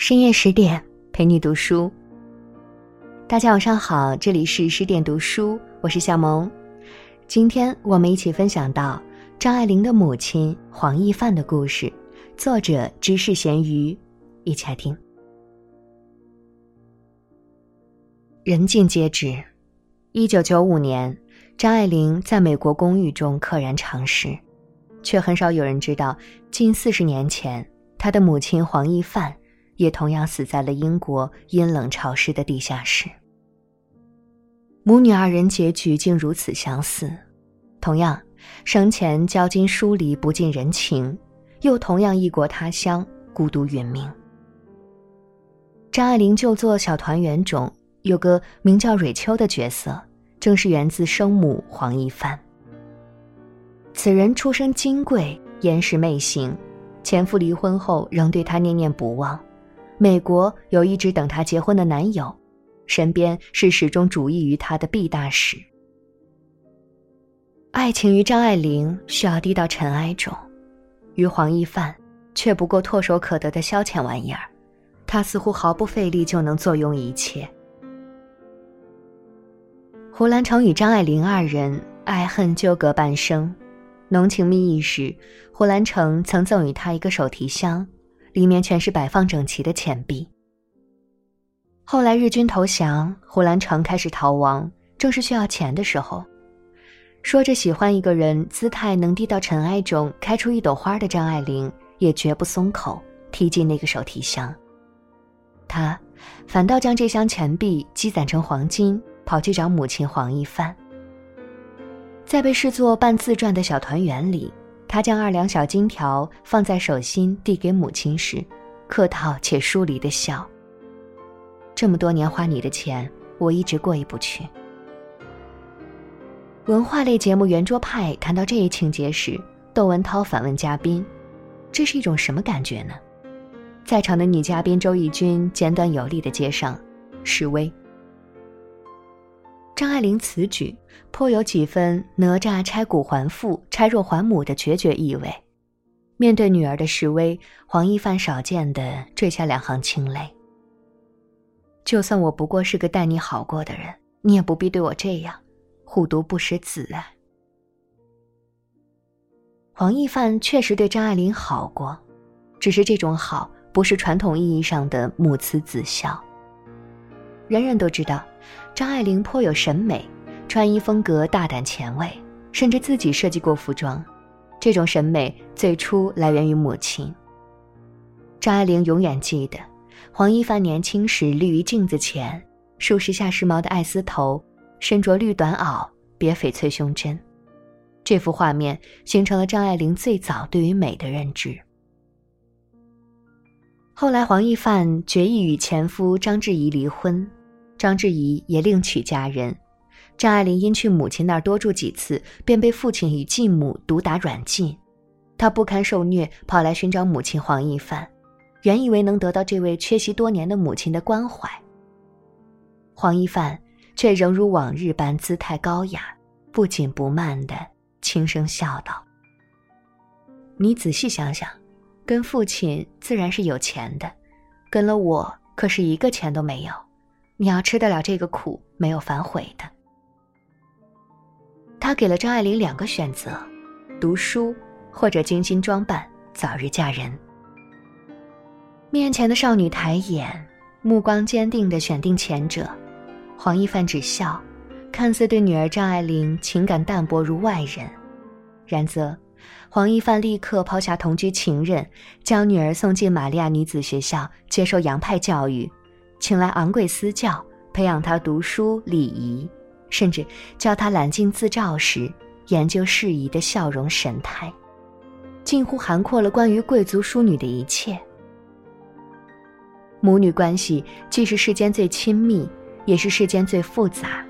深夜十点陪你读书。大家晚上好，这里是十点读书，我是小萌。今天我们一起分享到张爱玲的母亲黄亦范的故事，作者知识咸鱼，一起来听。人尽皆知，一九九五年，张爱玲在美国公寓中溘然长逝，却很少有人知道，近四十年前，她的母亲黄亦范。也同样死在了英国阴冷潮湿的地下室。母女二人结局竟如此相似，同样生前交金疏离不近人情，又同样异国他乡孤独殒命。张爱玲就作《小团圆》中有个名叫蕊秋的角色，正是源自生母黄一帆。此人出身金贵，严实媚行，前夫离婚后仍对她念念不忘。美国有一直等她结婚的男友，身边是始终主意于她的毕大使。爱情于张爱玲需要低到尘埃中，于黄亦范却不过唾手可得的消遣玩意儿，他似乎毫不费力就能坐拥一切。胡兰成与张爱玲二人爱恨纠葛半生，浓情蜜意时，胡兰成曾赠予她一个手提箱。里面全是摆放整齐的钱币。后来日军投降，胡兰成开始逃亡，正是需要钱的时候。说着喜欢一个人，姿态能低到尘埃中开出一朵花的张爱玲，也绝不松口，踢进那个手提箱。他反倒将这箱钱币积攒成黄金，跑去找母亲黄亦范。在被视作半自传的小团圆里。他将二两小金条放在手心，递给母亲时，客套且疏离的笑。这么多年花你的钱，我一直过意不去。文化类节目《圆桌派》谈到这一情节时，窦文涛反问嘉宾：“这是一种什么感觉呢？”在场的女嘉宾周轶君简短有力的接上：“示威。”张爱玲此举颇有几分哪吒拆骨还父、拆肉还母的决绝意味。面对女儿的示威，黄亦范少见的坠下两行清泪。就算我不过是个待你好过的人，你也不必对我这样，虎毒不食子啊！黄亦范确实对张爱玲好过，只是这种好不是传统意义上的母慈子孝。人人都知道。张爱玲颇有审美，穿衣风格大胆前卫，甚至自己设计过服装。这种审美最初来源于母亲。张爱玲永远记得，黄一帆年轻时立于镜子前，梳时下时髦的爱丝头，身着绿短袄，别翡翠胸针。这幅画面形成了张爱玲最早对于美的认知。后来，黄亦范决意与前夫张志怡离婚。张志怡也另娶佳人，张爱玲因去母亲那儿多住几次，便被父亲与继母毒打软禁。她不堪受虐，跑来寻找母亲黄一帆，原以为能得到这位缺席多年的母亲的关怀。黄一帆却仍如往日般姿态高雅，不紧不慢的轻声笑道：“你仔细想想，跟父亲自然是有钱的，跟了我可是一个钱都没有。”你要吃得了这个苦，没有反悔的。他给了张爱玲两个选择：读书或者精心装扮，早日嫁人。面前的少女抬眼，目光坚定地选定前者。黄一帆只笑，看似对女儿张爱玲情感淡薄如外人。然则，黄一帆立刻抛下同居情人，将女儿送进玛利亚女子学校接受洋派教育。请来昂贵私教，培养他读书礼仪，甚至教他揽镜自照时研究事宜的笑容神态，近乎涵括了关于贵族淑女的一切。母女关系既是世间最亲密，也是世间最复杂。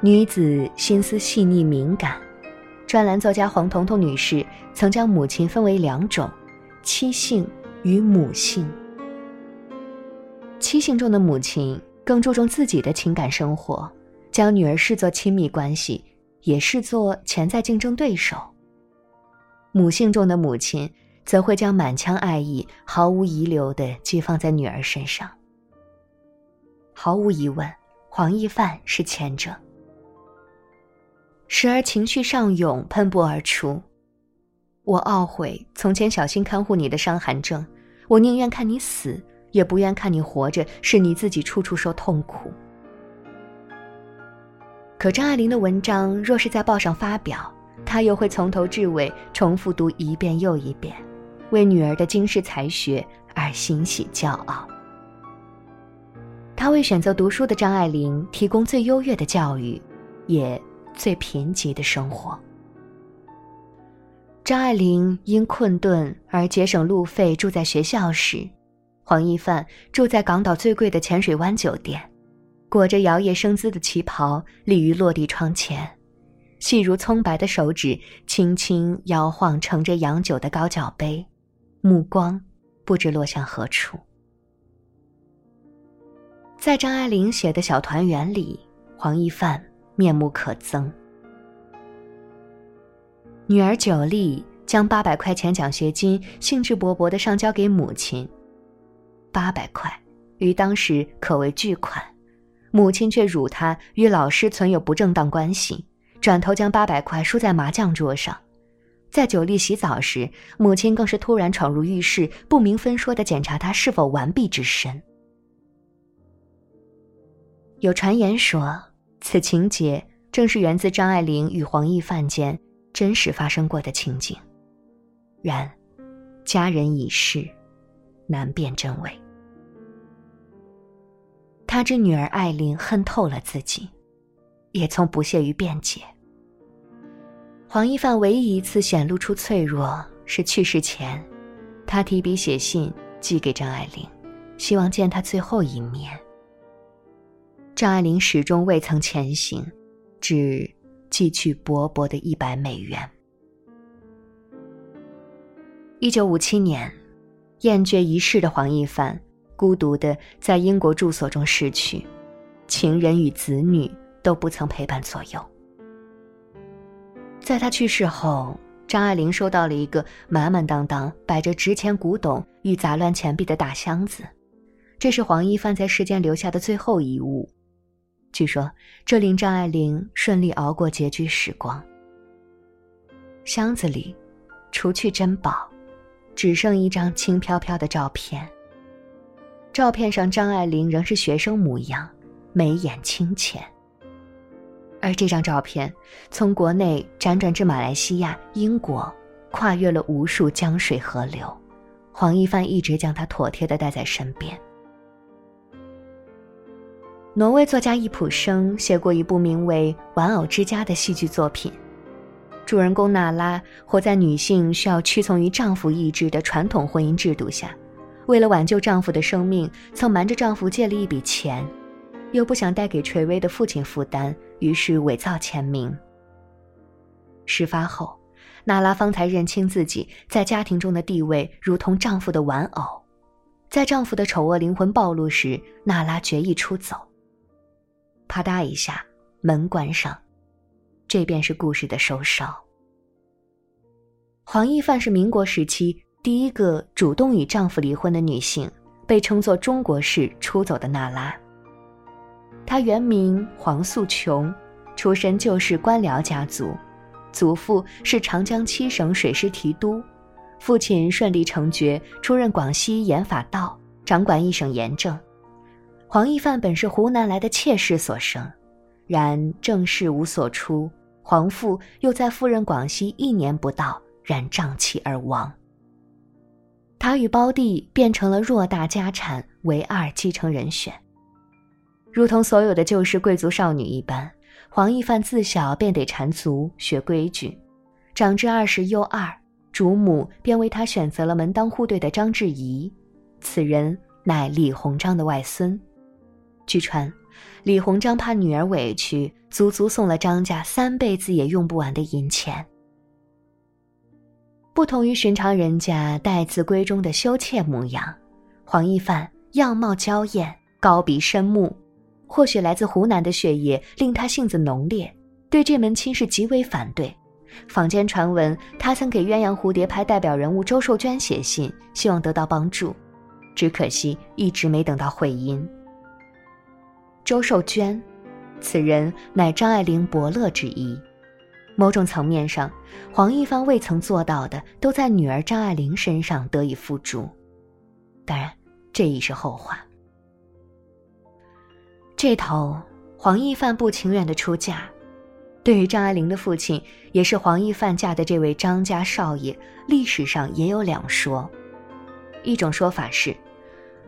女子心思细腻敏感，专栏作家黄彤彤女士曾将母亲分为两种：妻性与母性。妻性中的母亲更注重自己的情感生活，将女儿视作亲密关系，也视作潜在竞争对手。母性中的母亲则会将满腔爱意毫无遗留地寄放在女儿身上。毫无疑问，黄一范是前者。时而情绪上涌，喷薄而出。我懊悔从前小心看护你的伤寒症，我宁愿看你死，也不愿看你活着，是你自己处处受痛苦。可张爱玲的文章若是在报上发表，她又会从头至尾重复读一遍又一遍。为女儿的惊世才学而欣喜骄傲。他为选择读书的张爱玲提供最优越的教育，也最贫瘠的生活。张爱玲因困顿而节省路费住在学校时，黄一帆住在港岛最贵的浅水湾酒店，裹着摇曳生姿的旗袍立于落地窗前，细如葱白的手指轻轻摇晃盛着洋酒的高脚杯。目光不知落向何处。在张爱玲写的小团圆里，黄一帆面目可憎。女儿九莉将八百块钱奖学金兴致勃勃的上交给母亲，八百块于当时可谓巨款，母亲却辱她与老师存有不正当关系，转头将八百块输在麻将桌上。在九莉洗澡时，母亲更是突然闯入浴室，不明分说的检查他是否完璧之身。有传言说，此情节正是源自张爱玲与黄奕犯间真实发生过的情景。然，家人已逝，难辨真伪。他知女儿艾琳恨透了自己，也从不屑于辩解。黄一范唯一一次显露出脆弱是去世前，他提笔写信寄给张爱玲，希望见她最后一面。张爱玲始终未曾前行，只寄去薄薄的一百美元。一九五七年，厌倦一世的黄一帆，孤独的在英国住所中逝去，情人与子女都不曾陪伴左右。在他去世后，张爱玲收到了一个满满当当摆着值钱古董与杂乱钱币的大箱子，这是黄一帆在世间留下的最后一物。据说这令张爱玲顺利熬过拮据时光。箱子里，除去珍宝，只剩一张轻飘飘的照片。照片上，张爱玲仍是学生模样，眉眼清浅。而这张照片从国内辗转至马来西亚、英国，跨越了无数江水河流，黄一帆一直将它妥帖的带在身边。挪威作家易卜生写过一部名为《玩偶之家》的戏剧作品，主人公娜拉活在女性需要屈从于丈夫意志的传统婚姻制度下，为了挽救丈夫的生命，曾瞒着丈夫借了一笔钱。又不想带给垂危的父亲负担，于是伪造签名。事发后，娜拉方才认清自己在家庭中的地位如同丈夫的玩偶。在丈夫的丑恶灵魂暴露时，娜拉决意出走。啪嗒一下，门关上，这便是故事的收梢。黄一范是民国时期第一个主动与丈夫离婚的女性，被称作“中国式出走的娜拉”。她原名黄素琼，出身旧式官僚家族，祖父是长江七省水师提督，父亲顺利成爵，出任广西盐法道，掌管一省盐政。黄一范本是湖南来的妾室所生，然正室无所出，黄父又在赴任广西一年不到，染瘴气而亡。他与胞弟变成了偌大家产唯二继承人选。如同所有的旧式贵族少女一般，黄一范自小便得缠足学规矩，长至二十又二，主母便为他选择了门当户对的张志怡，此人乃李鸿章的外孙。据传，李鸿章怕女儿委屈，足足送了张家三辈子也用不完的银钱。不同于寻常人家待字闺中的羞怯模样，黄一范样貌娇艳，高鼻深目。或许来自湖南的血液令他性子浓烈，对这门亲事极为反对，坊间传闻他曾给鸳鸯蝴蝶派代表人物周寿娟写信，希望得到帮助，只可惜一直没等到回音。周寿娟，此人乃张爱玲伯乐之一。某种层面上，黄一帆未曾做到的，都在女儿张爱玲身上得以付诸。当然，这已是后话。这头，黄一帆不情愿的出嫁。对于张爱玲的父亲，也是黄一帆嫁的这位张家少爷，历史上也有两说。一种说法是，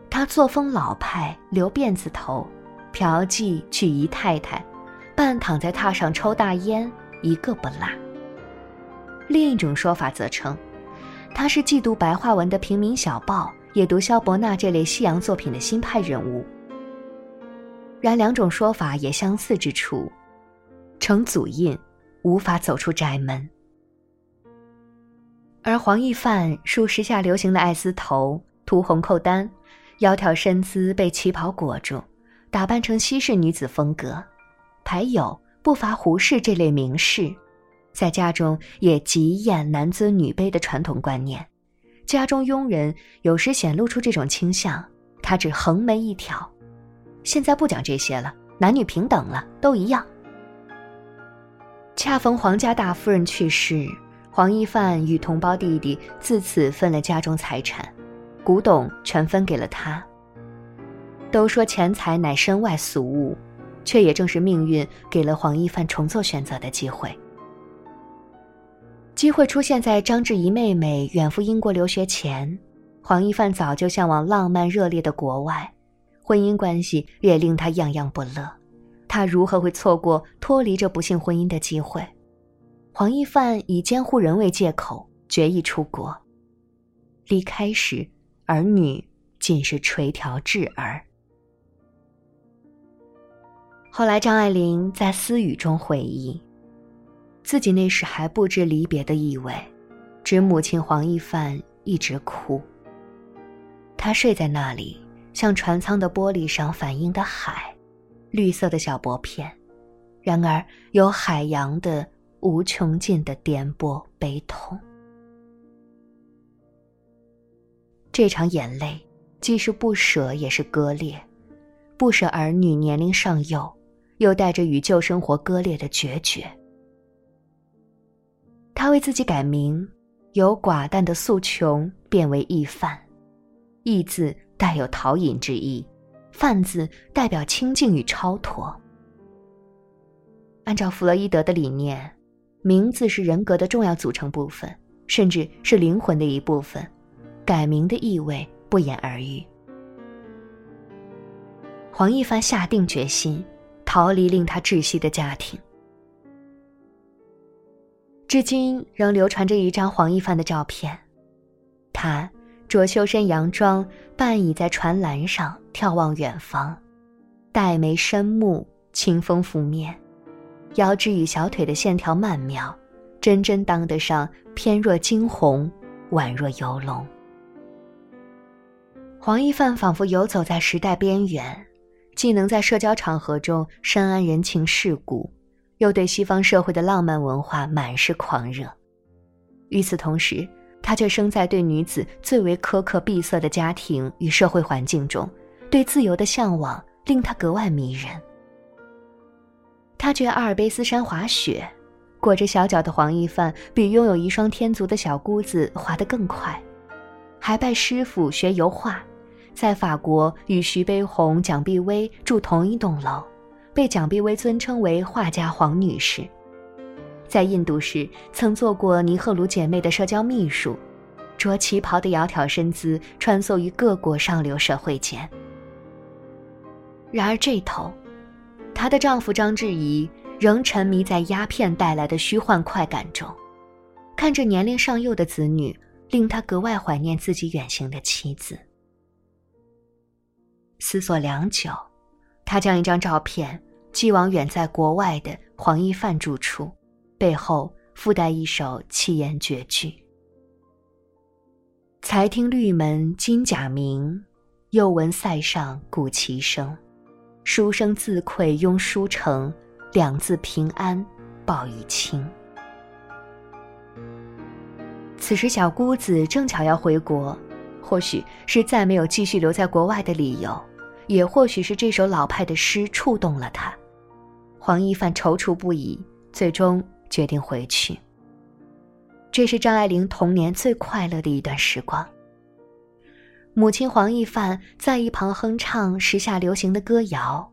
他作风老派，留辫子头，嫖妓娶姨太太，半躺在榻上抽大烟。一个不落。另一种说法则称，他是既读白话文的平民小报，也读萧伯纳这类西洋作品的新派人物。然两种说法也相似之处，成祖印，无法走出宅门。而黄奕范梳时下流行的爱丝头，涂红扣单，窈窕身姿被旗袍裹住，打扮成西式女子风格，还有。不乏胡适这类名士，在家中也极厌男尊女卑的传统观念。家中佣人有时显露出这种倾向，他只横眉一挑。现在不讲这些了，男女平等了，都一样。恰逢黄家大夫人去世，黄一范与同胞弟弟自此分了家中财产，古董全分给了他。都说钱财乃身外俗物。却也正是命运给了黄一帆重做选择的机会。机会出现在张志怡妹妹远赴英国留学前，黄一帆早就向往浪漫热烈的国外，婚姻关系也令他样样不乐。他如何会错过脱离这不幸婚姻的机会？黄一帆以监护人为借口，决意出国。离开时，儿女仅是垂髫稚儿。后来，张爱玲在私语中回忆，自己那时还不知离别的意味，只母亲黄一帆一直哭。她睡在那里，像船舱的玻璃上反映的海，绿色的小薄片，然而有海洋的无穷尽的颠簸悲痛。这场眼泪，既是不舍，也是割裂，不舍儿女年龄尚幼。又带着与旧生活割裂的决绝。他为自己改名，由寡淡的素琼变为易范，易字带有陶隐之意，范字代表清净与超脱。按照弗洛伊德的理念，名字是人格的重要组成部分，甚至是灵魂的一部分，改名的意味不言而喻。黄一帆下定决心。逃离令他窒息的家庭，至今仍流传着一张黄一帆的照片。他着修身洋装，半倚在船栏上眺望远方，黛眉深目，清风拂面，腰肢与小腿的线条曼妙，真真当得上翩若惊鸿，宛若游龙。黄一帆仿佛游走在时代边缘。既能在社交场合中深谙人情世故，又对西方社会的浪漫文化满是狂热。与此同时，他却生在对女子最为苛刻闭塞的家庭与社会环境中，对自由的向往令他格外迷人。他去阿尔卑斯山滑雪，裹着小脚的黄一范比拥有一双天足的小姑子滑得更快，还拜师傅学油画。在法国与徐悲鸿、蒋碧薇住同一栋楼，被蒋碧薇尊称为画家黄女士。在印度时，曾做过尼赫鲁姐妹的社交秘书，着旗袍的窈窕身姿穿梭于各国上流社会间。然而这头，她的丈夫张志怡仍沉迷在鸦片带来的虚幻快感中，看着年龄尚幼的子女，令他格外怀念自己远行的妻子。思索良久，他将一张照片寄往远在国外的黄一范住处，背后附带一首七言绝句：“才听绿门金甲鸣，又闻塞上鼓旗声。书生自愧庸书城，两字平安报一亲。”此时小姑子正巧要回国，或许是再没有继续留在国外的理由，也或许是这首老派的诗触动了他。黄一帆踌躇不已，最终决定回去。这是张爱玲童年最快乐的一段时光。母亲黄一帆在一旁哼唱时下流行的歌谣，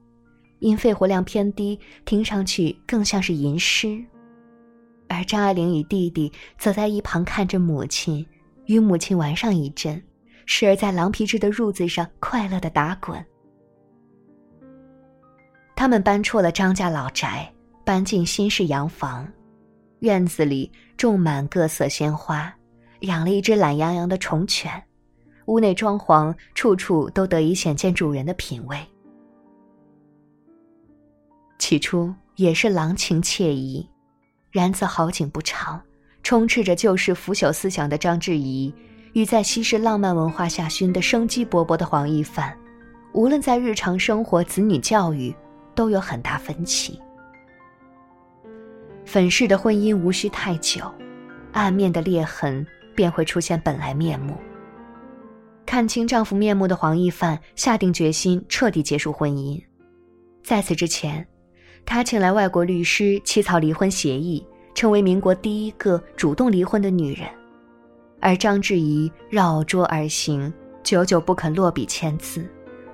因肺活量偏低，听上去更像是吟诗。而张爱玲与弟弟则在一旁看着母亲，与母亲玩上一阵，时而在狼皮制的褥子上快乐的打滚。他们搬出了张家老宅，搬进新式洋房，院子里种满各色鲜花，养了一只懒洋洋的宠犬，屋内装潢处处都得以显见主人的品味。起初也是郎情妾意。然则好景不长，充斥着旧式腐朽思想的张志怡，与在西式浪漫文化下熏得生机勃勃的黄一帆，无论在日常生活、子女教育，都有很大分歧。粉饰的婚姻无需太久，暗面的裂痕便会出现本来面目。看清丈夫面目的黄一范下定决心彻底结束婚姻，在此之前。她请来外国律师起草离婚协议，成为民国第一个主动离婚的女人。而张志怡绕桌而行，久久不肯落笔签字，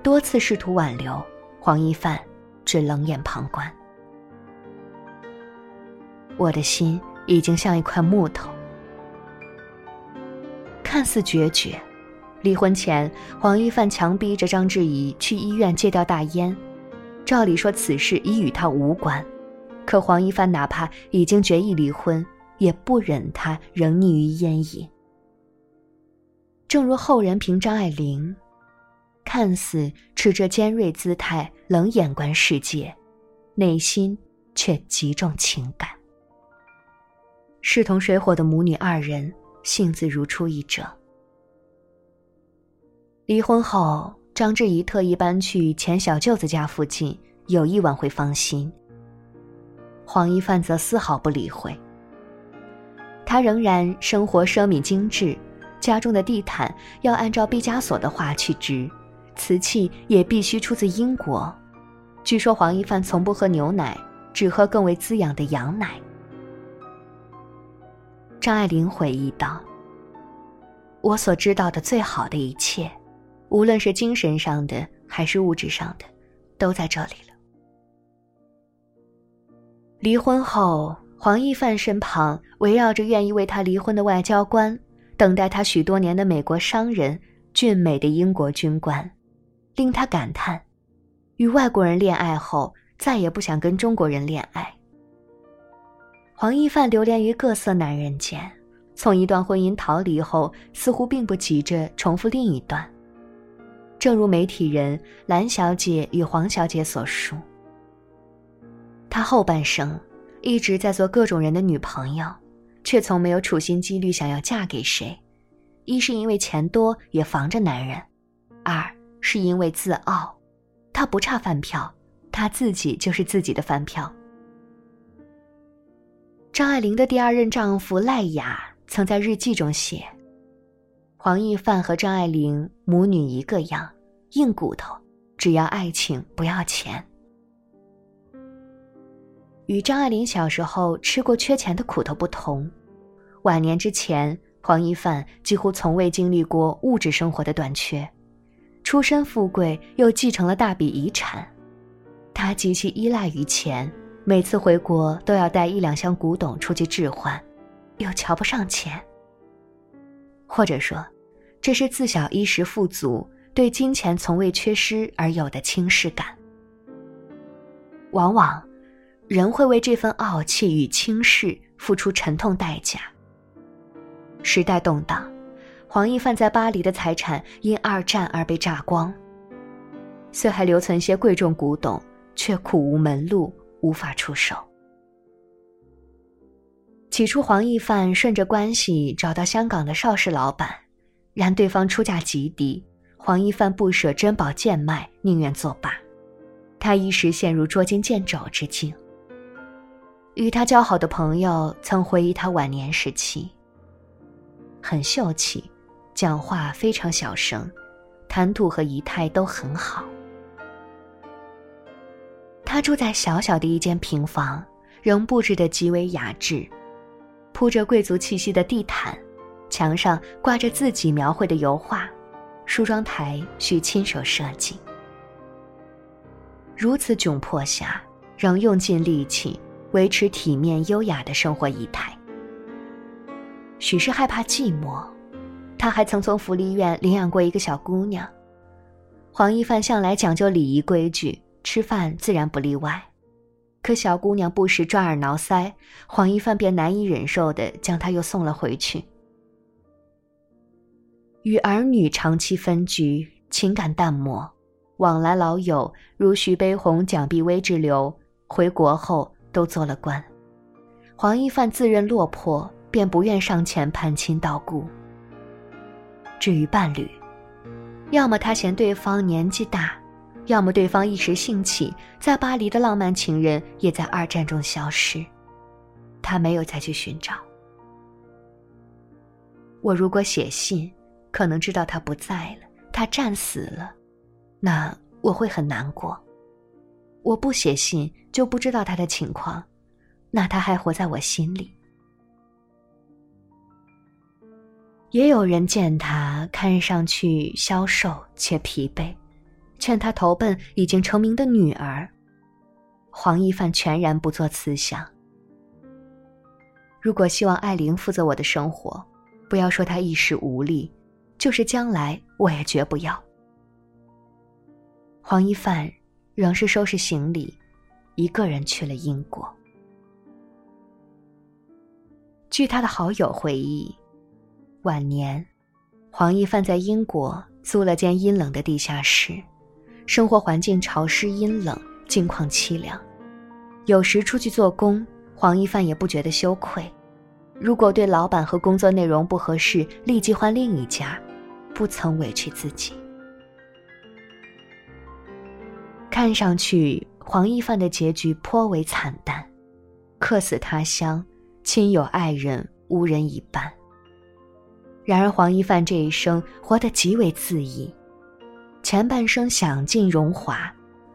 多次试图挽留，黄一范只冷眼旁观。我的心已经像一块木头，看似决绝。离婚前，黄一帆强逼着张志怡去医院戒掉大烟。照理说此事已与他无关，可黄一帆哪怕已经决意离婚，也不忍他仍溺于烟瘾。正如后人评张爱玲，看似持着尖锐姿态冷眼观世界，内心却极重情感。势同水火的母女二人，性子如出一辙。离婚后。张志怡特意搬去前小舅子家附近，有意挽回芳心。黄一范则丝毫不理会。他仍然生活奢靡精致，家中的地毯要按照毕加索的画去织，瓷器也必须出自英国。据说黄一帆从不喝牛奶，只喝更为滋养的羊奶。张爱玲回忆道：“我所知道的最好的一切。”无论是精神上的还是物质上的，都在这里了。离婚后，黄一帆身旁围绕着愿意为他离婚的外交官，等待他许多年的美国商人，俊美的英国军官，令他感叹：与外国人恋爱后，再也不想跟中国人恋爱。黄一范流连于各色男人间，从一段婚姻逃离后，似乎并不急着重复另一段。正如媒体人蓝小姐与黄小姐所述，她后半生一直在做各种人的女朋友，却从没有处心积虑想要嫁给谁。一是因为钱多也防着男人，二是因为自傲，她不差饭票，她自己就是自己的饭票。张爱玲的第二任丈夫赖雅曾在日记中写。黄奕范和张爱玲母女一个样，硬骨头，只要爱情不要钱。与张爱玲小时候吃过缺钱的苦头不同，晚年之前，黄一范几乎从未经历过物质生活的短缺，出身富贵又继承了大笔遗产，他极其依赖于钱，每次回国都要带一两箱古董出去置换，又瞧不上钱，或者说。这是自小衣食富足，对金钱从未缺失而有的轻视感。往往，人会为这份傲气与轻视付出沉痛代价。时代动荡，黄一帆在巴黎的财产因二战而被炸光，虽还留存些贵重古董，却苦无门路，无法出手。起初，黄一帆顺着关系找到香港的邵氏老板。然对方出价极低，黄一帆不舍珍宝贱卖，宁愿作罢。他一时陷入捉襟见肘之境。与他交好的朋友曾回忆他晚年时期：很秀气，讲话非常小声，谈吐和仪态都很好。他住在小小的一间平房，仍布置得极为雅致，铺着贵族气息的地毯，墙上挂着自己描绘的油画，梳妆台需亲手设计。如此窘迫下，仍用尽力气维持体面优雅的生活仪态。许是害怕寂寞，他还曾从福利院领养过一个小姑娘。黄一帆向来讲究礼仪规矩，吃饭自然不例外。可小姑娘不时抓耳挠腮，黄一帆便难以忍受的将她又送了回去。与儿女长期分居，情感淡漠，往来老友如徐悲鸿、蒋碧薇之流，回国后都做了官。黄一帆自认落魄。便不愿上前攀亲道故。至于伴侣，要么他嫌对方年纪大，要么对方一时兴起，在巴黎的浪漫情人也在二战中消失，他没有再去寻找。我如果写信，可能知道他不在了，他战死了，那我会很难过。我不写信，就不知道他的情况，那他还活在我心里。也有人见他看上去消瘦且疲惫，劝他投奔已经成名的女儿。黄一帆全然不做慈想。如果希望艾琳负责我的生活，不要说她一时无力，就是将来我也绝不要。黄一帆仍是收拾行李，一个人去了英国。据他的好友回忆。晚年，黄一范在英国租了间阴冷的地下室，生活环境潮湿阴冷，境况凄凉。有时出去做工，黄一范也不觉得羞愧。如果对老板和工作内容不合适，立即换另一家，不曾委屈自己。看上去，黄一范的结局颇为惨淡，客死他乡，亲友爱人无人一半。然而，黄一帆这一生活得极为恣意，前半生享尽荣华，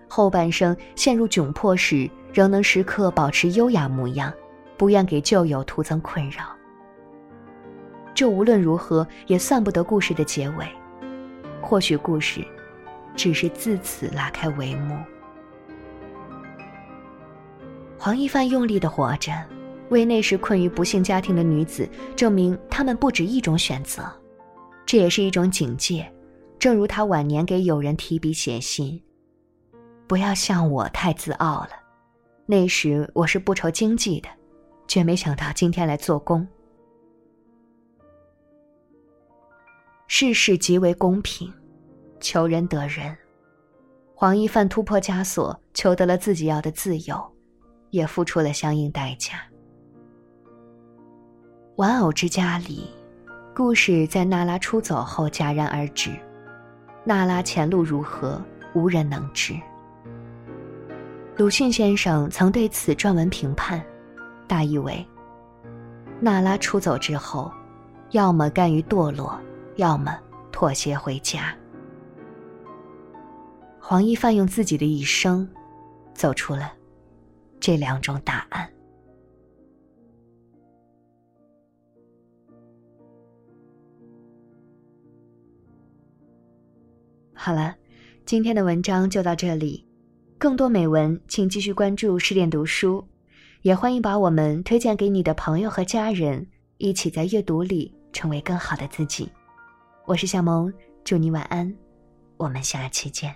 后半生陷入窘迫时，仍能时刻保持优雅模样，不愿给旧友徒增困扰。这无论如何也算不得故事的结尾，或许故事只是自此拉开帷幕。黄一帆用力的活着。为那时困于不幸家庭的女子证明，她们不止一种选择，这也是一种警戒。正如他晚年给友人提笔写信：“不要像我太自傲了，那时我是不愁经济的，却没想到今天来做工。世事极为公平，求人得人。黄一范突破枷锁，求得了自己要的自由，也付出了相应代价。”玩偶之家里，故事在娜拉出走后戛然而止。娜拉前路如何，无人能知。鲁迅先生曾对此撰文评判，大意为：娜拉出走之后，要么甘于堕落，要么妥协回家。黄一帆用自己的一生，走出了这两种答案。好了，今天的文章就到这里。更多美文，请继续关注十点读书，也欢迎把我们推荐给你的朋友和家人，一起在阅读里成为更好的自己。我是小萌，祝你晚安，我们下期见。